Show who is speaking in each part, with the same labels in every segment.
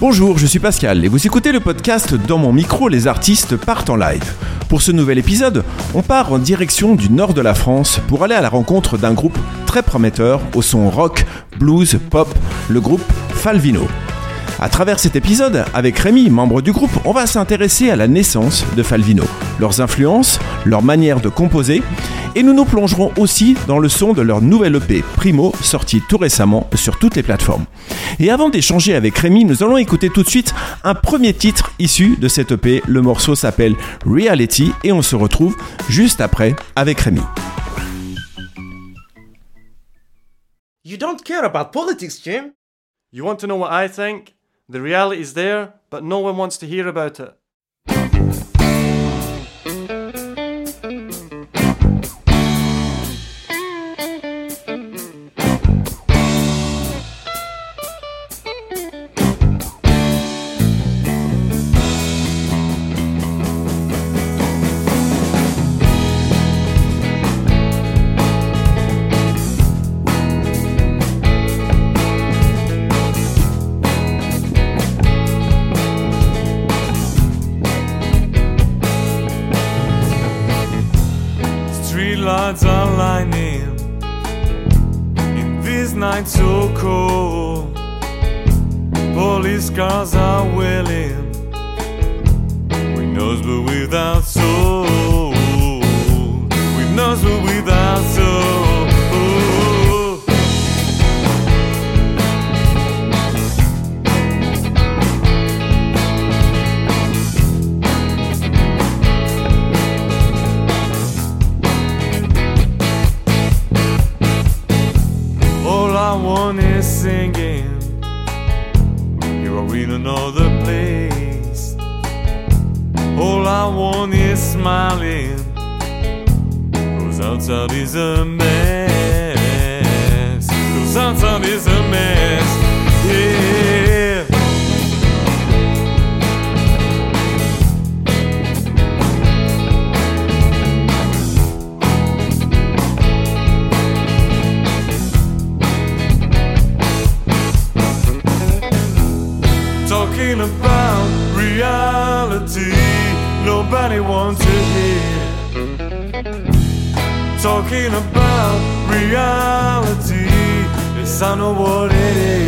Speaker 1: Bonjour, je suis Pascal et vous écoutez le podcast Dans mon micro, les artistes partent en live. Pour ce nouvel épisode, on part en direction du nord de la France pour aller à la rencontre d'un groupe très prometteur au son rock, blues, pop, le groupe Falvino. À travers cet épisode, avec Rémi, membre du groupe, on va s'intéresser à la naissance de Falvino, leurs influences, leur manière de composer et nous nous plongerons aussi dans le son de leur nouvelle EP Primo, sorti tout récemment sur toutes les plateformes. Et avant d'échanger avec Rémi, nous allons écouter tout de suite un premier titre issu de cette EP. Le morceau s'appelle Reality et on se retrouve juste après avec Rémi.
Speaker 2: You don't care about politics, Jim.
Speaker 3: You want to know what I think? The reality is there, but no one wants to hear about it. Smiling. Cause outside is a mess. Cause outside is a mess. Talking about reality, yes, I know what it is.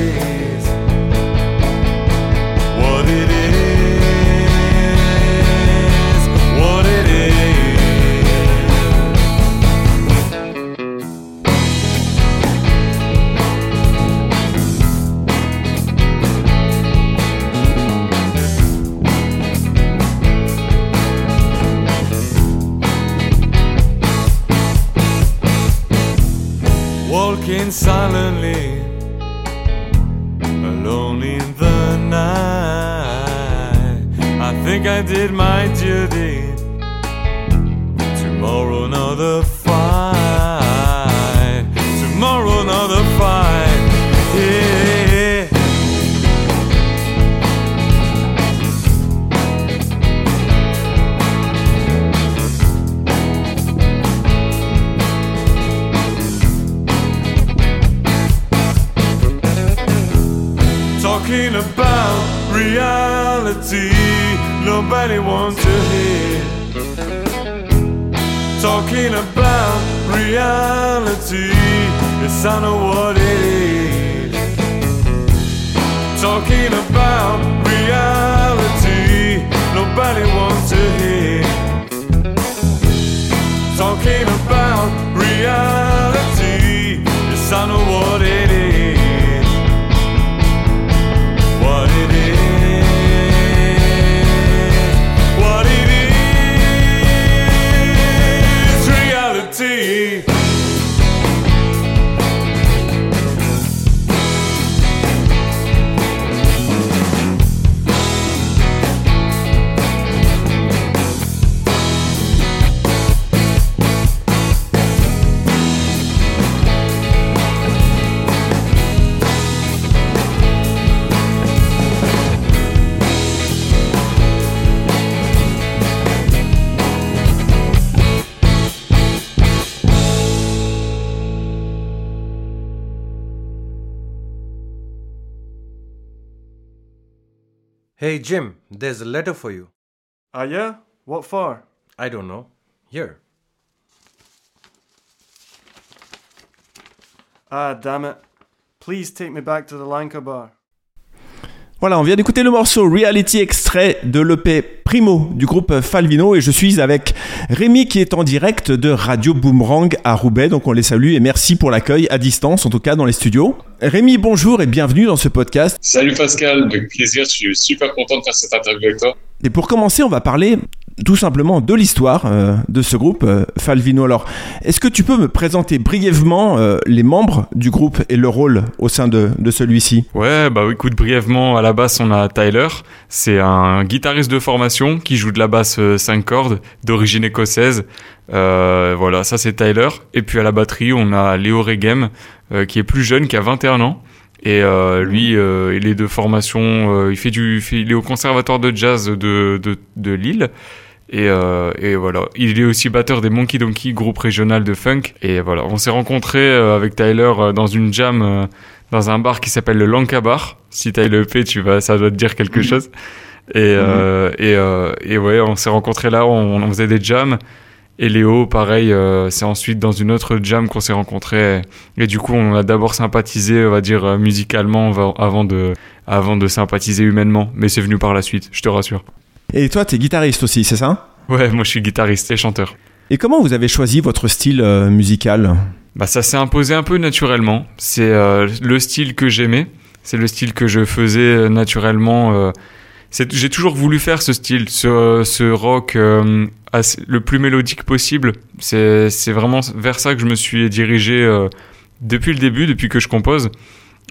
Speaker 3: Walking silently, alone in the night. I think I did my duty. Talking about reality, nobody wants to hear. Talking about reality, yes, I know what it is. Talking about reality, nobody wants to hear. Talking about reality, yes, I know what it is.
Speaker 2: Hey Jim, there's a letter for you.
Speaker 3: Ah, yeah? What for?
Speaker 2: I don't know. Here.
Speaker 3: Ah, damn it. Please take me back to the Lanka bar.
Speaker 1: Voilà, on vient d'écouter le morceau Reality extrait de l'EP Primo du groupe Falvino et je suis avec Rémi qui est en direct de Radio Boomerang à Roubaix, donc on les salue et merci pour l'accueil à distance, en tout cas dans les studios. Rémi, bonjour et bienvenue dans ce podcast.
Speaker 4: Salut Pascal, avec plaisir, je suis super content de faire cette interview avec toi.
Speaker 1: Et pour commencer, on va parler tout simplement de l'histoire euh, de ce groupe euh, Falvino. Alors, est-ce que tu peux me présenter brièvement euh, les membres du groupe et leur rôle au sein de, de celui-ci?
Speaker 5: Ouais, bah écoute, brièvement, à la basse, on a Tyler. C'est un guitariste de formation qui joue de la basse 5 cordes, d'origine écossaise. Voilà, ça c'est Tyler. Et puis à la batterie, on a Léo Regem, qui est plus jeune, qui a 21 ans. Et lui, il est de formation, il fait du, il est au conservatoire de jazz de, de, de Lille. Et, euh, et voilà, il est aussi batteur des Monkey Donkey, groupe régional de funk. Et voilà, on s'est rencontrés euh, avec Tyler euh, dans une jam euh, dans un bar qui s'appelle le Lanka Bar. Si t'as le P, tu vas, ça doit te dire quelque chose. Et, euh, et, euh, et ouais, on s'est rencontrés là, on, on faisait des jams. Et Léo, pareil, euh, c'est ensuite dans une autre jam qu'on s'est rencontrés. Et du coup, on a d'abord sympathisé, on va dire, musicalement va- avant de, avant de sympathiser humainement. Mais c'est venu par la suite, je te rassure.
Speaker 1: Et toi, tu es guitariste aussi, c'est ça?
Speaker 5: Ouais, moi je suis guitariste et chanteur.
Speaker 1: Et comment vous avez choisi votre style euh, musical?
Speaker 5: Bah ça s'est imposé un peu naturellement. C'est euh, le style que j'aimais. C'est le style que je faisais euh, naturellement. J'ai toujours voulu faire ce style, ce, ce rock assez- le plus mélodique possible. C'est vraiment vers ça que je me suis dirigé depuis le début, depuis que je compose.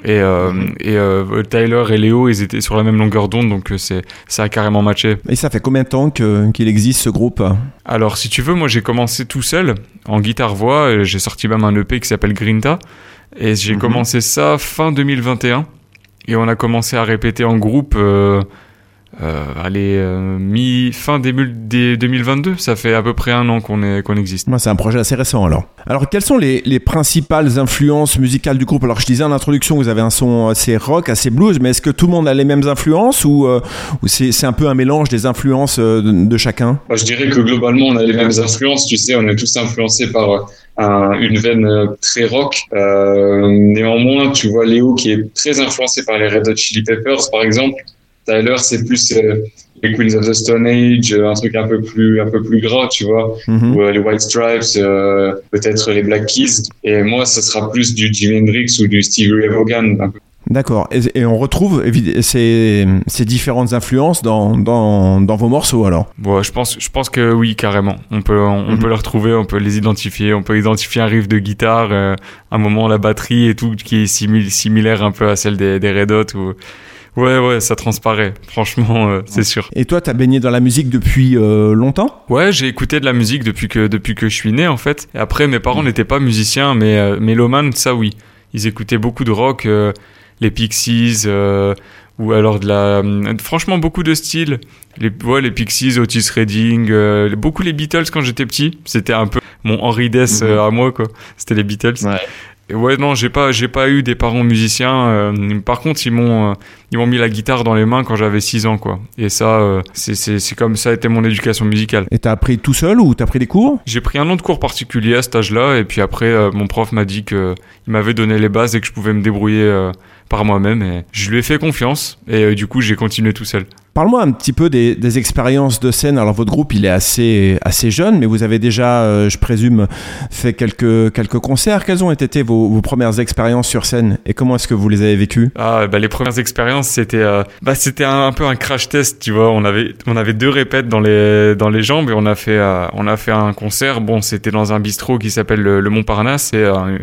Speaker 5: Et, euh, et euh, Tyler et Léo, ils étaient sur la même longueur d'onde, donc euh, c'est ça a carrément matché.
Speaker 1: Et ça fait combien de temps qu'il existe ce groupe?
Speaker 5: Alors, si tu veux, moi j'ai commencé tout seul en guitare-voix. J'ai sorti même un EP qui s'appelle Grinta. Et j'ai
Speaker 1: Mhm.
Speaker 5: commencé ça fin 2021. Et on a commencé à répéter en groupe, euh, euh, allez, euh, mi-fin début des 2022. Ça fait à peu près un an qu'on est qu'on existe.
Speaker 1: Moi, c'est un projet assez récent alors. Alors, quelles sont les, les principales influences musicales du groupe? Alors, je disais en introduction, vous avez un son assez rock, assez blues, mais est-ce que tout le monde a les mêmes influences ou, euh, ou c'est un peu un mélange des influences euh, de, de chacun?
Speaker 4: Moi, je dirais que globalement, on a les mêmes influences. Tu sais, on est tous influencés par un- une veine très rock. Euh, néanmoins, tu vois Léo qui est très influencé par les Red Hot Chili Peppers, par exemple. Tyler, c'est plus euh, les Queens of the Stone Age, euh, un truc un peu plus un peu plus gras, tu vois.
Speaker 1: Mhm.
Speaker 4: ou euh, les White Stripes, euh, peut-être les Black Keys. Et moi, ce sera plus du Jimi Hendrix ou du Stevie Ray Vaughan. un peu.
Speaker 1: D'accord. Et, et on retrouve ces, ces différentes influences dans, dans, dans vos morceaux alors?
Speaker 5: Bon, je pense, je pense que oui, carrément. On peut, on, on
Speaker 1: Mhm.
Speaker 5: peut les retrouver, on peut les identifier, on peut identifier un riff de guitare, euh, un moment la batterie et tout qui est simil- similaire un peu à celle des, des Red Hot ou. Ouais, ouais, ça transparaît. Franchement, euh, c'est sûr.
Speaker 1: Et toi, t'as baigné dans la musique depuis euh, longtemps?
Speaker 5: Ouais, j'ai écouté de la musique depuis que depuis que je suis né en fait. Et après, mes parents n'étaient pas musiciens, mais euh, mélomanes, ça oui. Ils écoutaient beaucoup de rock, euh, les Pixies, euh, ou alors de la, euh, franchement beaucoup de styles. Les, ouais, les Pixies, Otis Redding, euh, beaucoup les Beatles quand j'étais petit. C'était un peu mon Henry Dess euh, à moi quoi. C'était les Beatles.
Speaker 4: Ouais.
Speaker 5: Ouais, non, j'ai pas, j'ai pas eu des parents musiciens. euh, par contre, ils m'ont, euh, ils m'ont mis la guitare dans les mains quand j'avais 6 ans, quoi. Et ça, euh, c'est, comme ça a été mon éducation musicale.
Speaker 1: Et t'as appris tout seul ou t'as pris des cours?
Speaker 5: J'ai pris un an de cours particulier à cet âge-là, et puis après, euh, mon prof m'a dit que il m'avait donné les bases et que je pouvais me débrouiller euh, par moi-même. Et je lui ai fait confiance, et euh, du coup, j'ai continué tout seul.
Speaker 1: Parle-moi un petit peu des, des expériences de scène. Alors votre groupe, il est assez, assez jeune, mais vous avez déjà, euh, je présume, fait quelques, quelques concerts. Quelles ont été vos, vos premières expériences sur scène et comment est-ce que vous les avez vécues?
Speaker 5: Ah, bah, les premières expériences, c'était, euh, bah, c'était un, peu un crash test, tu vois. On avait, on avait deux répètes dans les, dans les jambes et on a fait, euh, on a fait un concert. Bon, c'était dans un bistrot qui s'appelle le, le Montparnasse.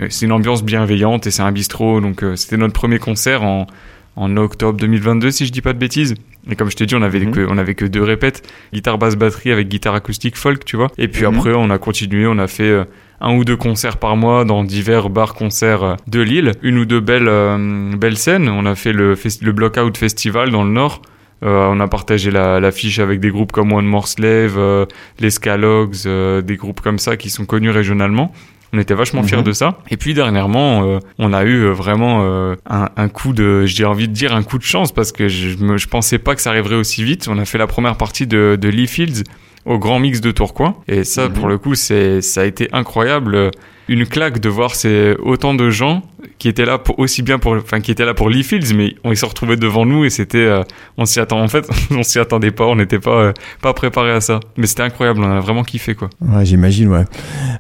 Speaker 5: C'est, une ambiance bienveillante et c'est un bistrot. Donc, c'était notre premier concert en, en octobre 2022, si je dis pas de bêtises. Et comme je t'ai dit, on avait
Speaker 1: Mhm.
Speaker 5: que, on avait que deux répètes. Guitare, basse, batterie avec guitare acoustique folk, tu vois. Et puis
Speaker 1: Mhm.
Speaker 5: après, on a continué, on a fait, euh, un ou deux concerts par mois dans divers bars concerts euh, de Lille. Une ou deux belles, euh, belles scènes. On a fait le, le Blockout Festival dans le Nord. Euh, on a partagé la- l'affiche avec des groupes comme One More Slave, euh, les Scalogs, des groupes comme ça qui sont connus régionalement. On était vachement fiers
Speaker 1: Mhm.
Speaker 5: de ça. Et puis dernièrement, euh, on a eu euh, vraiment euh, un, un coup de, j'ai envie de dire un coup de chance parce que je, me, je pensais pas que ça arriverait aussi vite. On a fait la première partie de, de Lee Fields au Grand Mix de Tourcoing. Et ça,
Speaker 1: Mhm.
Speaker 5: pour le coup, c'est, ça a été incroyable. Une claque de voir ces, autant de gens qui étaient là pour, aussi bien pour, enfin, qui étaient là pour Lee Fields, mais on s'est retrouvés devant nous et c'était, euh, on s'y attend, en fait, on s'y attendait pas, on n'était pas, euh, pas préparé à ça. Mais c'était incroyable, on a vraiment kiffé, quoi.
Speaker 1: Ouais, j'imagine, ouais.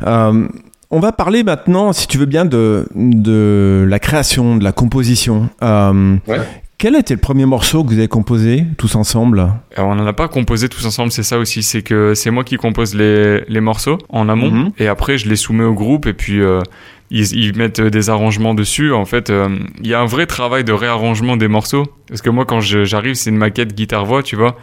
Speaker 1: Euh, on va parler maintenant, si tu veux bien, de, de la création, de la composition. Euh,
Speaker 4: Ouais.
Speaker 1: Quel était le premier morceau que vous avez composé tous ensemble?
Speaker 5: Alors, on n'en a pas composé tous ensemble, c'est ça aussi. C'est que c'est moi qui compose les, les morceaux en amont
Speaker 1: Mhm.
Speaker 5: et après je les soumets au groupe et puis euh, ils, ils mettent des arrangements dessus. En fait, euh, il y a un vrai travail de réarrangement des morceaux parce que moi quand j'arrive, c'est une maquette guitare-voix, tu vois.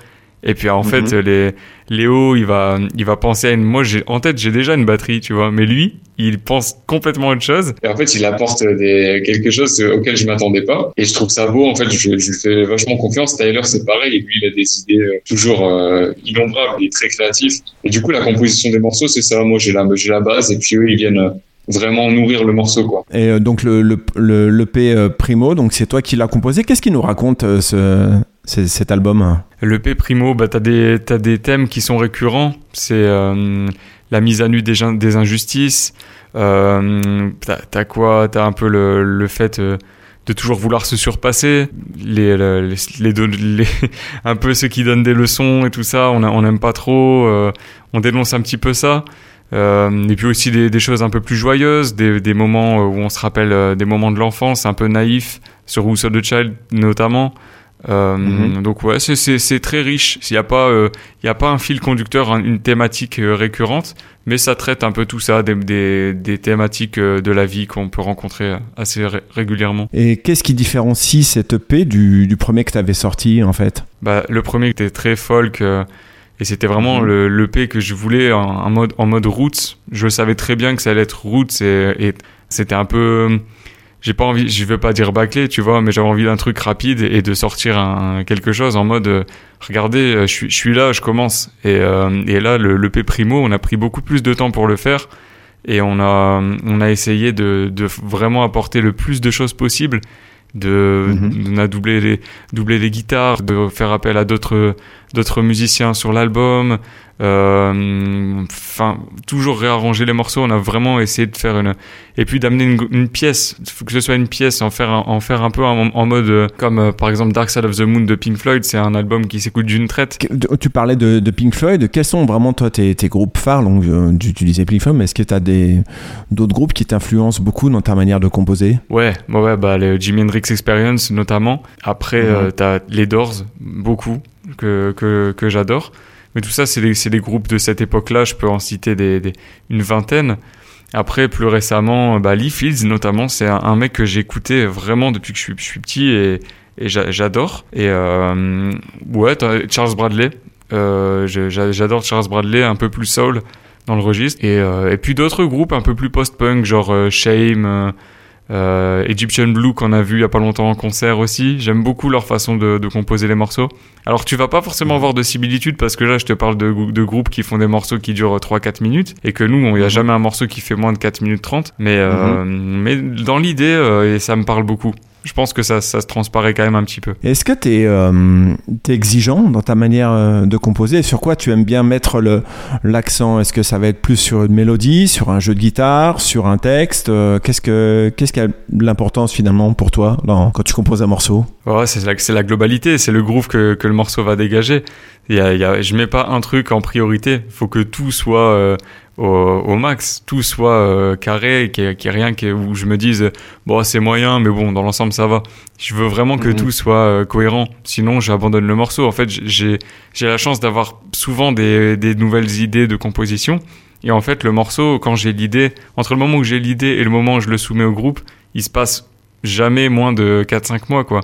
Speaker 5: Et puis en
Speaker 1: Mhm.
Speaker 5: fait, les Léo, il va il va penser à une. Moi, j'ai en tête, j'ai déjà une batterie, tu vois. Mais lui, il pense complètement autre chose.
Speaker 4: Et en fait, il apporte des, quelque chose auquel je m'attendais pas. Et je trouve ça beau. En fait, je, je lui fais vachement confiance. Tyler, c'est pareil. Et lui, il a des idées euh, toujours euh, innombrables. Il est très créatif. Et du coup, la composition des morceaux, c'est ça. Moi, j'ai la, j'ai la base. Et puis eux, ils viennent euh, vraiment nourrir le morceau, quoi.
Speaker 1: Et euh, donc le, le, le, l'EP, euh, Primo, donc c'est toi qui l'as composé. Qu'est-ce qu'il nous raconte ce- cet album
Speaker 5: Le P Primo, bah, des, t'as des thèmes qui sont récurrents. C'est euh, la mise à nu des, des injustices. Euh, t'as, quoi? T'as un peu le, le fait euh, de toujours vouloir se surpasser. Les, le- les, les, un peu ceux qui donnent des leçons et tout ça, on n'aime pas trop. euh, on dénonce un petit peu ça. Et puis aussi des, des choses un peu plus joyeuses, des, des moments où on se rappelle des moments de l'enfance, un peu naïfs, sur Who's the Child notamment. Euh,
Speaker 1: Mhm.
Speaker 5: Donc ouais, c'est- c'est c'est très riche. Il n'y a pas euh, il y a pas un fil conducteur, un- une thématique euh, récurrente, mais ça traite un peu tout ça, des, des, des thématiques euh, de la vie qu'on peut rencontrer euh, assez ré- régulièrement.
Speaker 1: Et qu'est-ce qui différencie cet EP du, du premier que tu avais sorti en fait?
Speaker 5: Bah, le premier était très folk euh, et c'était vraiment
Speaker 1: Mhm.
Speaker 5: le l'EP que je voulais en, en mode en mode roots. Je savais très bien que ça allait être roots et, et c'était un peu j'ai pas envie je vais pas dire bâclé tu vois mais j'avais envie d'un truc rapide et de sortir un, quelque chose en mode euh, regardez euh, je suis je suis là je commence et euh, et là le l'EP primo on a pris beaucoup plus de temps pour le faire et on a on a essayé de de vraiment apporter le plus de choses possible de
Speaker 1: Mhm.
Speaker 5: on a doublé les doubler les guitares, de faire appel à d'autres d'autres musiciens sur l'album, euh, enfin toujours réarranger les morceaux. On a vraiment essayé de faire une et puis d'amener une, une pièce, que ce soit une pièce, en faire un, en faire un peu en, en mode euh, comme euh, par exemple Dark Side of the Moon de Pink Floyd. C'est un album qui s'écoute d'une traite.
Speaker 1: Tu parlais de, de Pink Floyd. Quels sont vraiment toi tes, tes groupes phares? Donc, tu, tu disais Pink Floyd, mais est-ce que tu as des, d'autres groupes qui t'influencent beaucoup dans ta manière de composer?
Speaker 5: Ouais, bah ouais, bah le Jimi Hendrix Experience notamment. Après,
Speaker 1: Mhm.
Speaker 5: euh, t'as les Doors, beaucoup que que, j'adore. Mais tout ça, c'est des, groupes de cette époque-là. Je peux en citer une vingtaine. Après, plus récemment, bah, Lee Fields notamment, c'est un, mec que écouté vraiment depuis que je suis, petit et, et j'a- j'adore. Et euh, ouais, Charles Bradley. Euh, j'adore Charles Bradley, un peu plus soul dans le registre. Et, euh, et puis d'autres groupes un peu plus post-punk, genre Shame, euh, Egyptian Blue qu'on a vu il y a pas longtemps en concert aussi. J'aime beaucoup leur façon de, de composer les morceaux. Alors tu vas pas forcément avoir de similitude parce que là je te parle de, de groupes qui font des morceaux qui durent 3-4 minutes et que nous il y a
Speaker 1: Mhm.
Speaker 5: jamais un morceau qui fait moins de 4 minutes 30 mais, euh, mais dans l'idée euh, et ça me parle beaucoup. Je pense que ça, ça se transparaît quand même un petit peu.
Speaker 1: Est-ce que tu es, exigeant dans ta manière euh, de composer? Sur quoi tu aimes bien mettre l'accent? Est-ce que ça va être plus sur une mélodie, sur un jeu de guitare, sur un texte? Euh, Qu'est-ce que qu'est-ce qui a l'importance finalement pour toi dans- quand tu composes un morceau?
Speaker 5: Ouais, c'est la, la globalité, c'est le groove que, que le morceau va dégager. Il y a, il y a, je mets pas un truc en priorité. Il faut que tout soit euh, au, au max, tout soit euh, carré, qu'il n'y ait, rien qui, où je me dise bon c'est moyen, mais bon dans l'ensemble ça va. Je veux vraiment que
Speaker 1: Mhm.
Speaker 5: tout soit euh, cohérent. Sinon j'abandonne le morceau. En fait j'ai j'ai la chance d'avoir souvent des, des nouvelles idées de composition. Et en fait le morceau quand j'ai l'idée, entre le moment où j'ai l'idée et le moment où je le soumets au groupe, il se passe jamais moins de 4-5 mois quoi.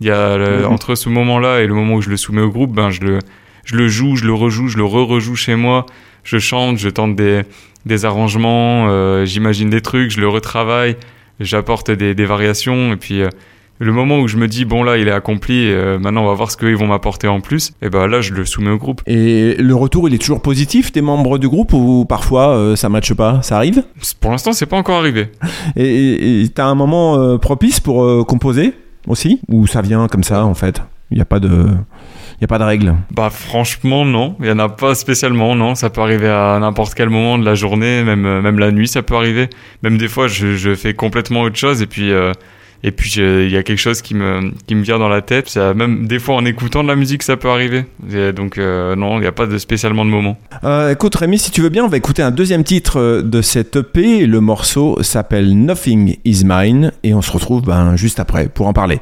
Speaker 5: Il y a le-
Speaker 1: Mhm.
Speaker 5: entre ce moment-là et le moment où je le soumets au groupe, ben je le je le joue, je le rejoue, je le re-rejoue chez moi, je chante, je tente des des arrangements, euh, j'imagine des trucs, je le retravaille, j'apporte des, des variations et puis euh, Le moment où je me dis bon là il est accompli, euh, maintenant on va voir ce qu'ils vont m'apporter en plus, et ben là je le soumets au groupe.
Speaker 1: Et le retour, il est toujours positif des membres du groupe ou parfois ça matche pas Ça arrive?
Speaker 5: Pour l'instant c'est pas encore arrivé.
Speaker 1: Et- t'as un moment propice pour composer aussi? Ou ça vient comme ça en fait? Il n'y a pas de, il y a pas de règle.
Speaker 5: Bah franchement non, il y en a pas spécialement non, ça peut arriver à n'importe quel moment de la journée, même euh, même la nuit ça peut arriver. Même des fois je, je fais complètement autre chose et puis euh, et puis il y a quelque chose qui me qui me vient dans la tête. Ça, même des fois en écoutant de la musique ça peut arriver. Et donc euh, non, il n'y a pas de spécialement de moment.
Speaker 1: Euh, écoute Rémi, si tu veux bien, on va écouter un deuxième titre de cette EP. Le morceau s'appelle Nothing Is Mine et on se retrouve ben, juste après pour en parler.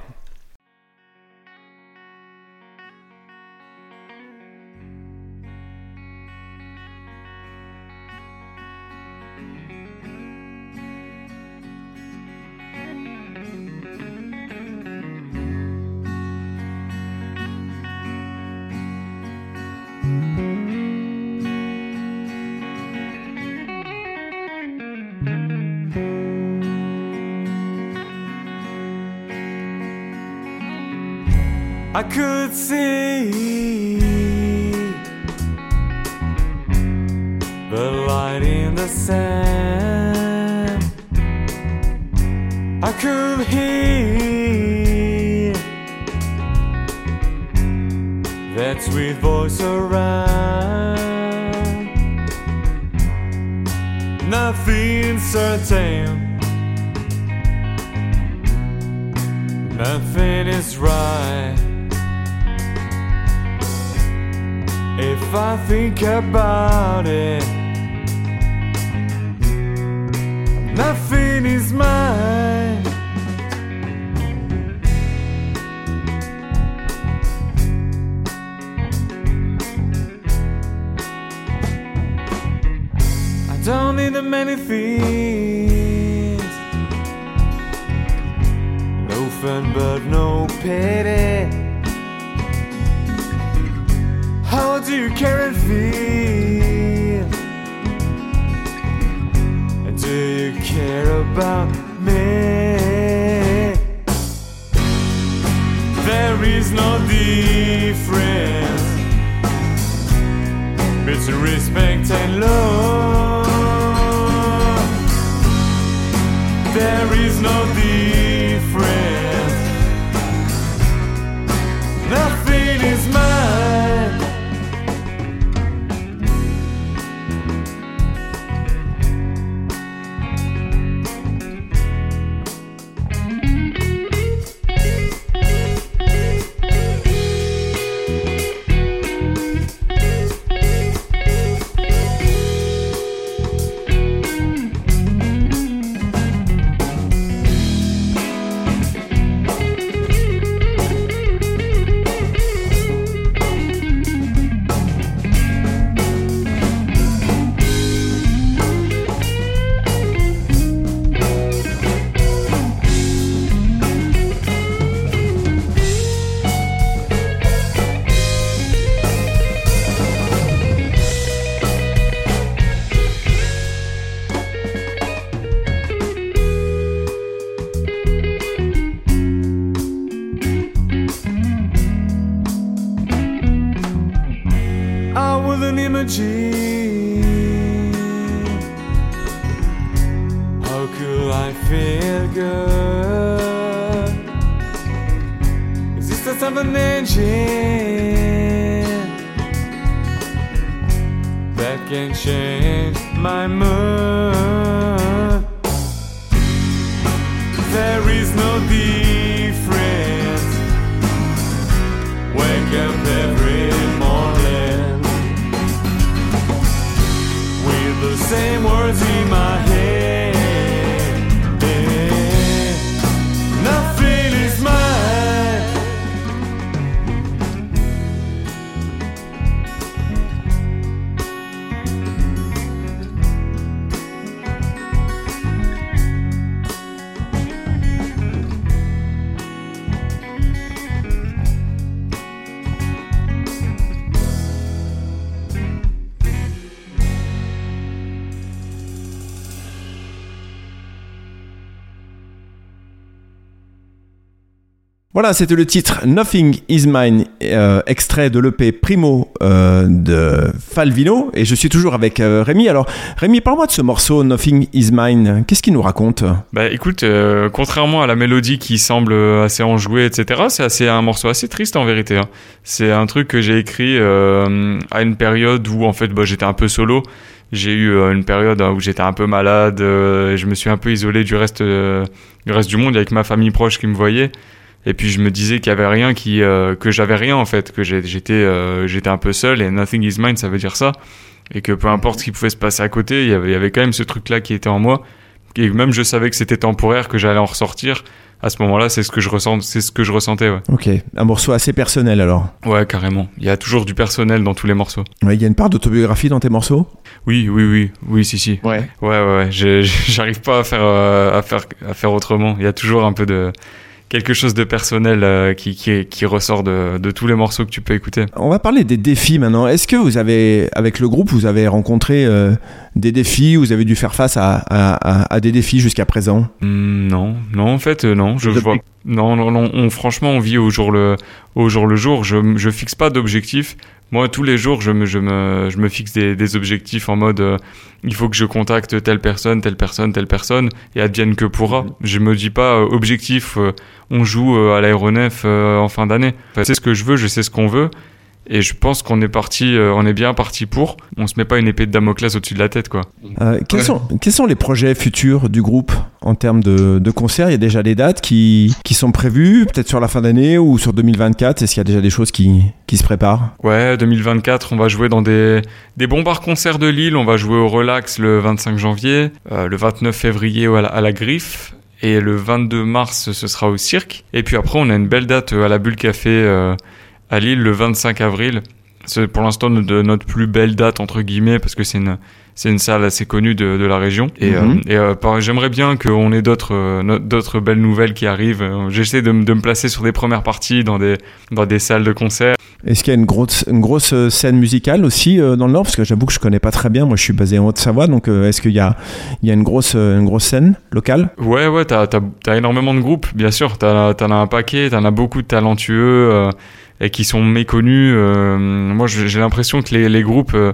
Speaker 3: The light in the sand. I could hear that sweet voice around. Nothing certain. Nothing is right. If I think about it, mine. I don't need the many things. No fun, but no pity. How do you care and feel? Care about me?
Speaker 1: Voilà, c'était le titre Nothing Is Mine, euh, extrait de l'EP Primo euh, de Falvino. Et je suis toujours avec euh, Rémi. Alors, Rémi, parle-moi de ce morceau Nothing Is Mine. Qu'est-ce qu'il nous raconte?
Speaker 5: Bah écoute, contrairement à la mélodie qui semble assez enjouée, etc., c'est assez un morceau assez triste en vérité. hein. C'est un truc que j'ai écrit à une période où en fait bah, j'étais un peu solo. J'ai eu une période où j'étais un peu malade, je me suis un peu isolé du reste du monde avec ma famille proche qui me voyait. Et puis je me disais qu'il y avait rien qui, euh, que j'avais rien en fait, que j'étais, euh, j'étais un peu seul et nothing is mine, ça veut dire ça. Et que peu importe ce qui pouvait se passer à côté, il y avait, il y avait quand même ce truc-là qui était en moi. Et même je savais que c'était temporaire, que j'allais en ressortir. À ce moment-là, c'est ce que je ressens, c'est ce que je ressentais, ouais.
Speaker 1: Ok, un morceau assez personnel alors.
Speaker 5: Ouais, carrément. Il y a toujours du personnel dans tous les morceaux.
Speaker 1: Ouais, Il y a une part d'autobiographie dans tes morceaux?
Speaker 5: Oui, oui, oui, oui, si, si.
Speaker 1: Ouais.
Speaker 5: Ouais, ouais, J'arrive pas à faire, euh, à faire, à faire autrement. Il y a toujours un peu de quelque chose de personnel euh, qui, qui, qui ressort de, de tous les morceaux que tu peux écouter.
Speaker 1: On va parler des défis maintenant. Est-ce que vous avez, avec le groupe, vous avez rencontré euh, des défis Vous avez dû faire face à, à- à- à des défis jusqu'à présent?
Speaker 5: Hmm, non, non, en fait, euh, non. Je
Speaker 1: Depuis-
Speaker 5: vois. Non, non, non. On, franchement, on vit au jour le, au jour le jour. Je, je fixe pas d'objectifs. Moi, tous les jours, je me, je me, je me fixe des, des objectifs en mode, euh, il faut que je contacte telle personne, telle personne, telle personne, et advienne que pourra. Je me dis pas euh, objectif. euh, on joue euh, à l'aéronef euh, en fin d'année. Enfin, c'est ce que je veux, je sais ce qu'on veut. Et je pense qu'on est parti, euh, on est bien parti pour. On se met pas une épée de Damoclès au-dessus de la tête, quoi.
Speaker 1: Euh, quels,
Speaker 4: Ouais.
Speaker 1: sont, quels sont les projets futurs du groupe en termes de, de concerts Il y a déjà des dates qui, qui sont prévues, peut-être sur la fin d'année ou sur 2024 Est-ce qu'il y a déjà des choses qui, qui se préparent?
Speaker 5: Ouais, 2024, on va jouer dans des, des bons bars concerts de Lille. On va jouer au Relax le 25 janvier, euh, le 29 février à la, à la Griffe. Et le 22 mars, ce sera au cirque. Et puis après, on a une belle date à la Bulle Café euh, à Lille le 25 avril. C'est pour l'instant de notre plus belle date, entre guillemets, parce que c'est une, c'est une salle assez connue de, de la région. Et,
Speaker 1: Mhm.
Speaker 5: euh, et euh, j'aimerais bien qu'on ait d'autres, euh, d'autres belles nouvelles qui arrivent. J'essaie de, me- de me placer sur des premières parties dans des, dans des salles de concert.
Speaker 1: Est-ce qu'il y a une grosse, une grosse scène musicale aussi dans le Nord? Parce que j'avoue que je connais pas très bien. Moi, je suis basé en Haute-Savoie, donc est-ce qu'il y a, il y a une, grosse, une grosse scène locale?
Speaker 5: Ouais, ouais, t'as, t'as, t'as énormément de groupes, bien sûr. T'en as un paquet, t'en as beaucoup de talentueux et qui sont méconnus. euh, moi, j'ai l'impression que les, les groupes, euh,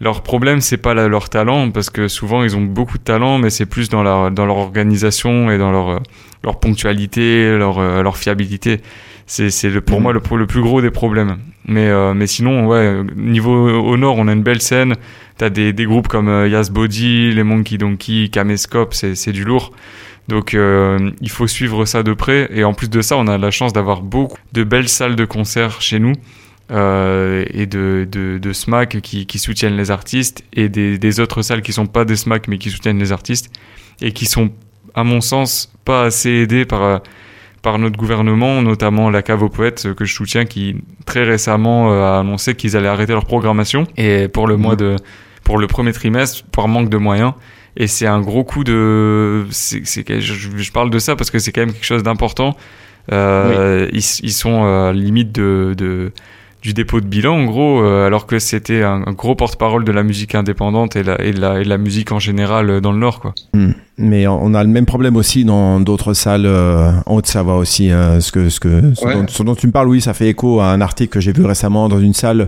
Speaker 5: leur problème, c'est pas la- leur talent, parce que souvent, ils ont beaucoup de talent, mais c'est plus dans leur, dans leur organisation et dans leur, euh, leur ponctualité, leur, euh, leur fiabilité. C'est, le, pour
Speaker 1: Mhm.
Speaker 5: moi le, le plus gros des problèmes. Mais, euh, mais sinon, ouais, niveau au nord, on a une belle scène. T'as des, des groupes comme euh, Yas Body, les Monkey Donkey, Camescope, c'est, c'est du lourd. Donc euh, il faut suivre ça de près. Et en plus de ça, on a la chance d'avoir beaucoup de belles salles de concert chez nous. euh, et de, de, de SMAC qui, qui soutiennent les artistes et des, des autres salles qui sont pas des SMAC mais qui soutiennent les artistes et qui sont à mon sens pas assez aidées par, par notre gouvernement, notamment la cave aux poètes que je soutiens qui très récemment euh, a annoncé qu'ils allaient arrêter leur programmation et pour le mois de pour le premier trimestre par manque de moyens et c'est un gros coup de c'est c'est que- je, je parle de ça parce que c'est quand même quelque chose d'important euh, ils, ils sont euh, limite de, de du dépôt de bilan en gros euh, alors que c'était un, un gros porte-parole de la musique indépendante et, la, et, de la, et de la musique en général dans le nord quoi
Speaker 1: Mais on a le même problème aussi dans d'autres salles euh, en Haute-Savoie aussi. hein, ce, que, ce, que, ce,
Speaker 4: Ouais.
Speaker 1: dont, ce dont tu me parles, oui, ça fait écho à un article que j'ai vu récemment dans une salle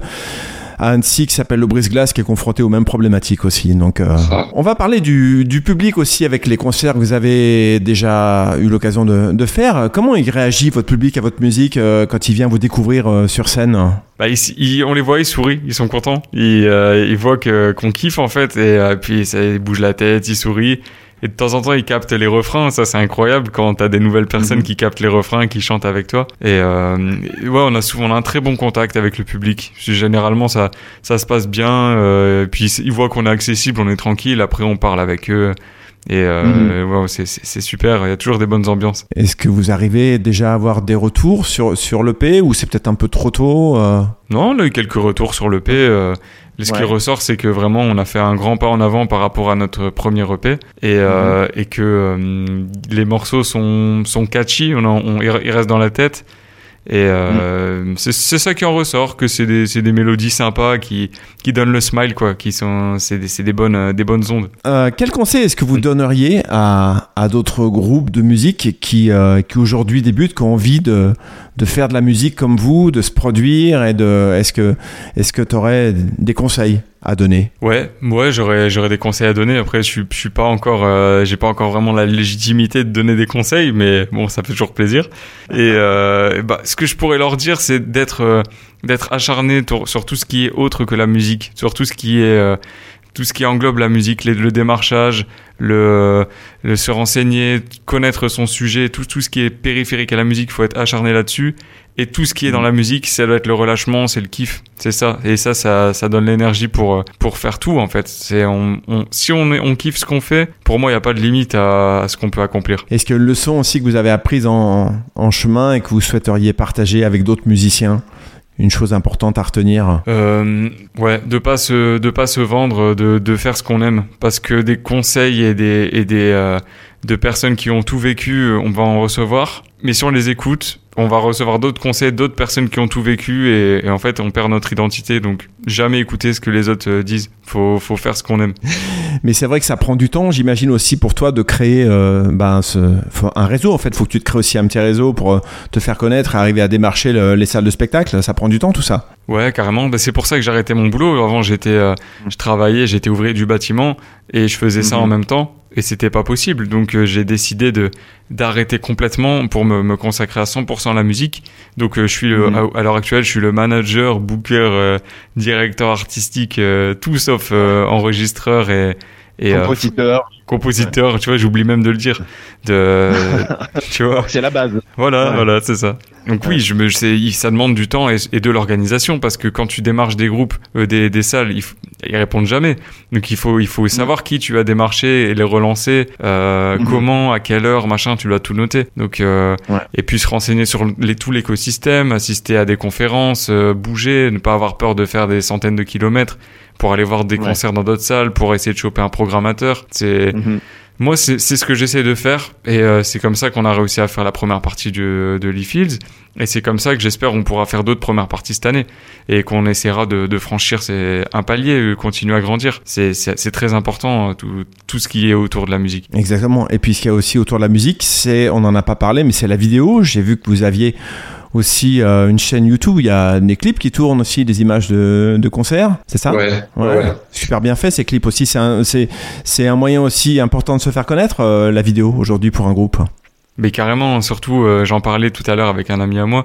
Speaker 1: à Annecy qui s'appelle le Brise-Glace qui est confronté aux mêmes problématiques aussi. Donc, euh, on va parler du, du public aussi avec les concerts que vous avez déjà eu l'occasion de, de faire. Comment il réagit votre public à votre musique euh, quand il vient vous découvrir euh, sur scène?
Speaker 5: Bah, ils, ils- on les voit ils sourient ils sont contents ils, euh, ils voient que qu'on kiffe en fait et euh, puis ça, ils bougent la tête ils sourient et de temps en temps ils captent les refrains. Ça c'est incroyable quand t'as des nouvelles personnes
Speaker 1: Mhm.
Speaker 5: qui captent les refrains qui chantent avec toi. Et euh, ouais on a souvent on a un très bon contact avec le public. Généralement ça ça se passe bien euh, puis ils voient qu'on est accessible on est tranquille. Après on parle avec eux. Et euh, ouais, c'est c'est- c'est super. Il y a toujours des bonnes ambiances.
Speaker 1: Est-ce que vous arrivez déjà à avoir des retours sur, sur l'EP ou c'est peut-être un peu trop tôt euh?
Speaker 5: Non, on a eu quelques retours sur l'EP. Euh, ce qui ressort, c'est que vraiment, on a fait un grand pas en avant par rapport à notre premier EP et, euh, et que euh, les morceaux sont, sont catchy, on, en- on- ils restent dans la tête Et euh, c'est c'est ça qui en ressort, que c'est des, c'est des mélodies sympas qui, qui donnent le smile, quoi. Qui sont, c'est des, c'est des bonnes, euh, des bonnes ondes.
Speaker 1: Euh, quel conseil est-ce que vous donneriez à, à d'autres groupes de musique qui, qui aujourd'hui débutent, qui ont envie de, de faire de la musique comme vous, de se produire et de, est-ce que, est-ce que tu aurais des conseils à donner?
Speaker 5: Ouais, ouais, j'aurais, j'aurais des conseils à donner. Après, je suis, je suis pas encore, euh, j'ai pas encore vraiment la légitimité de donner des conseils, mais bon, ça fait toujours plaisir. Et euh, bah, ce que je pourrais leur dire, c'est d'être, euh, d'être acharné sur tout ce qui est autre que la musique, sur tout ce qui est, euh, tout ce qui englobe la musique, le démarchage, le, le se renseigner, connaître son sujet, tout, tout ce qui est périphérique à la musique, faut être acharné là-dessus. Et tout ce qui est dans la musique, ça doit être le relâchement, c'est le kiff, c'est ça. Et ça, ça, ça donne l'énergie pour euh, pour faire tout en fait. C'est on, on- si on est, on kiffe ce qu'on fait, pour moi, il y a pas de limite à, à ce qu'on peut accomplir.
Speaker 1: Est-ce que leçon aussi que vous avez apprise en, en chemin et que vous souhaiteriez partager avec d'autres musiciens? Une chose importante à retenir?
Speaker 5: Euh, ouais, de pas se de pas se vendre, de de faire ce qu'on aime, parce que des conseils et des et des euh, de personnes qui ont tout vécu, on va en recevoir. Mais si on les écoute, on va recevoir d'autres conseils d'autres personnes qui ont tout vécu et, et en fait on perd notre identité. Donc jamais écouter ce que les autres euh, disent. Faut faut faire ce qu'on aime.
Speaker 1: Mais c'est vrai que ça prend du temps, j'imagine aussi pour toi de créer euh, ben, ce, un réseau. En fait, faut que tu te crées aussi un petit réseau pour euh, te faire connaître, arriver à démarcher le- les salles de spectacle. Ça prend du temps tout ça.
Speaker 5: Ouais, carrément. Bah, c'est pour ça que j'ai arrêté mon boulot. Avant, j'étais, euh, je travaillais, j'étais ouvrier du bâtiment et je faisais ça en même temps et c'était pas possible. Donc, euh, j'ai décidé de d'arrêter complètement pour me, me consacrer à 100% à la musique. Donc, euh, je suis le-
Speaker 4: Mhm.
Speaker 5: à, à l'heure actuelle, je suis le manager, booker, euh, directeur artistique, euh, tout sauf euh, enregistreur et et euh,
Speaker 6: Compositeur,
Speaker 5: compositeur. Tu vois, j'oublie même de le dire. De, tu vois.
Speaker 6: c'est la base.
Speaker 5: Voilà,
Speaker 6: Ouais.
Speaker 5: voilà, c'est ça. Donc oui, je me, ça demande du temps et, et de l'organisation parce que quand tu démarches des groupes, euh, des, des salles, ils, ils répondent jamais. Donc il faut, il faut savoir qui tu as démarché et les relancer, euh, comment, à quelle heure, machin, tu dois tout noter. Donc euh,
Speaker 6: Ouais.
Speaker 5: et puis se renseigner sur les, tout l'écosystème, assister à des conférences, euh, bouger, ne pas avoir peur de faire des centaines de kilomètres pour aller voir des
Speaker 6: Ouais.
Speaker 5: concerts dans d'autres salles, pour essayer de choper un programmateur. C'est
Speaker 6: Mhm.
Speaker 5: moi, c'est ce que j'essaie de faire et euh, c'est comme ça qu'on a réussi à faire la première partie du, de l'e-Fields et c'est comme ça que j'espère on pourra faire d'autres premières parties cette année et qu'on essaiera de, de franchir ces, un palier, continuer à grandir. C'est très important euh, tout, tout ce qui est autour de la musique.
Speaker 1: Exactement. Et puis ce qu'il y a aussi autour de la musique, c'est, on n'en a pas parlé, mais c'est la vidéo. J'ai vu que vous aviez aussi euh, une chaîne YouTube. Il y a des clips qui tournent aussi, des images de, de concerts. C'est ça?
Speaker 4: Ouais,
Speaker 1: Ouais.
Speaker 4: ouais.
Speaker 1: Super bien fait ces clips aussi. C'est un, c'est, c'est un moyen aussi important de se faire connaître euh, la vidéo aujourd'hui pour un groupe.
Speaker 5: Mais carrément, surtout, euh, j'en parlais tout à l'heure avec un ami à moi.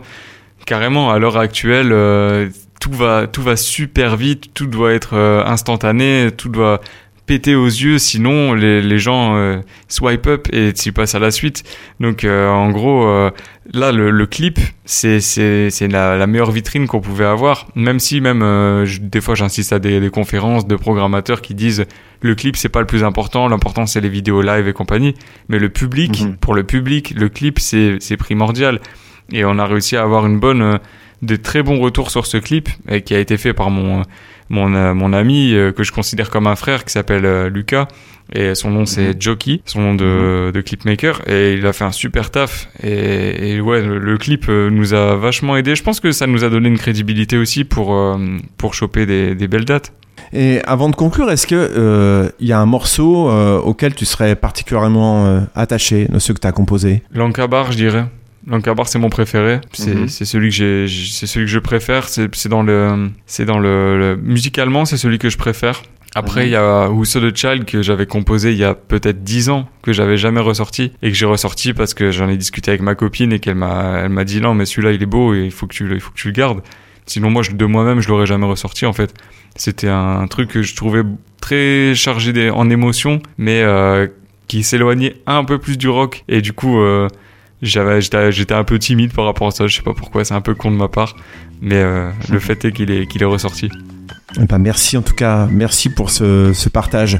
Speaker 5: Carrément, à l'heure actuelle, euh, tout va, tout va super vite, tout doit être euh, instantané, tout doit péter aux yeux, sinon les, les gens euh, swipe up et tu passes à la suite. Donc euh, en gros, euh, là le, le clip, c'est c'est c'est la, la meilleure vitrine qu'on pouvait avoir. Même si même je- des fois j'insiste à des, des conférences de programmateurs qui disent le clip c'est pas le plus important, l'important c'est les vidéos live et compagnie. Mais le public,
Speaker 6: Mhm.
Speaker 5: pour le public, le clip c'est c'est primordial. Et on a réussi à avoir une bonne, euh, de très bons retours sur ce clip et qui a été fait par mon mon, euh, mon ami euh, que je considère comme un frère qui s'appelle euh, Lucas et son nom c'est Jockey, son nom de, de clipmaker et il a fait un super taf et, et ouais le, le clip euh, nous a vachement aidé. Je pense que ça nous a donné une crédibilité aussi pour euh, pour choper des, des belles dates.
Speaker 1: Et avant de conclure, est-ce que euh, il y a un morceau euh, auquel tu serais particulièrement euh, attaché de ceux que tu as composés
Speaker 5: Lankabar, je dirais. Lankabar, c'est mon préféré. C'est
Speaker 6: Mhm.
Speaker 5: c'est celui que j'ai, c'est celui que je préfère. C'est dans le, c'est dans le, le- musicalement, c'est celui que je préfère. Après, il y a Who's the Child que j'avais composé il y a peut-être 10 ans, que j'avais jamais ressorti et que j'ai ressorti parce que j'en ai discuté avec ma copine et qu'elle m'a, elle m'a dit non, mais celui-là il est beau et il faut que tu, le- il faut que tu le gardes. Sinon, moi, je- de moi-même, je l'aurais jamais ressorti en fait. C'était un truc que je trouvais très chargé en émotions, mais euh, qui s'éloignait un peu plus du rock. Et du coup, euh, j'avais, j'étais, j'étais un peu timide par rapport à ça. Je sais pas pourquoi, c'est un peu con de ma part, mais euh, le fait est qu'il est, qu'il est ressorti.
Speaker 1: Eh ben, merci en tout cas, merci pour ce, ce partage.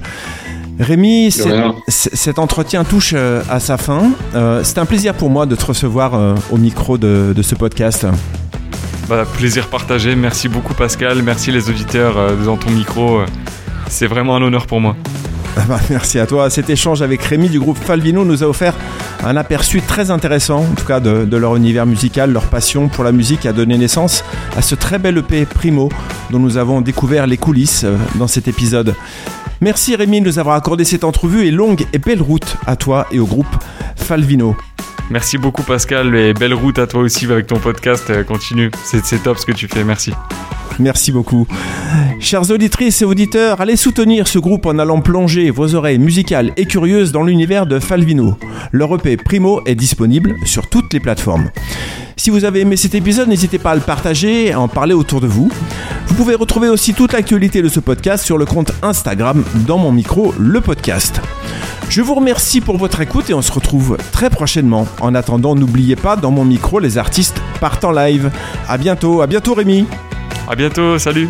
Speaker 1: Rémi, cet entretien touche euh, à sa fin. Euh, c'est un plaisir pour moi de te recevoir euh, au micro de, de ce podcast.
Speaker 5: Bah, plaisir partagé. Merci beaucoup Pascal. Merci les auditeurs euh, dans ton micro. C'est vraiment un honneur pour moi.
Speaker 1: Ah bah, merci à toi. Cet échange avec Rémi du groupe Falvino nous a offert un aperçu très intéressant, en tout cas de, de leur univers musical, leur passion pour la musique a donné naissance à ce très bel EP Primo dont nous avons découvert les coulisses euh, dans cet épisode. Merci Rémi de nous avoir accordé cette entrevue et longue et belle route à toi et au groupe Falvino.
Speaker 5: Merci beaucoup Pascal et belle route à toi aussi avec ton podcast. Euh, Continue, c'est top ce que tu fais, merci.
Speaker 1: Merci beaucoup. Chers auditrices et auditeurs, allez soutenir ce groupe en allant plonger vos oreilles musicales et curieuses dans l'univers de Falvino. Leur EP Primo est disponible sur toutes les plateformes. Si vous avez aimé cet épisode, n'hésitez pas à le partager, à en parler autour de vous. Vous pouvez retrouver aussi toute l'actualité de ce podcast sur le compte Instagram dans mon micro, le podcast. Je vous remercie pour votre écoute et on se retrouve très prochainement. En attendant, n'oubliez pas, dans mon micro, les artistes partent en live. À bientôt, à bientôt Rémi.
Speaker 5: À bientôt, salut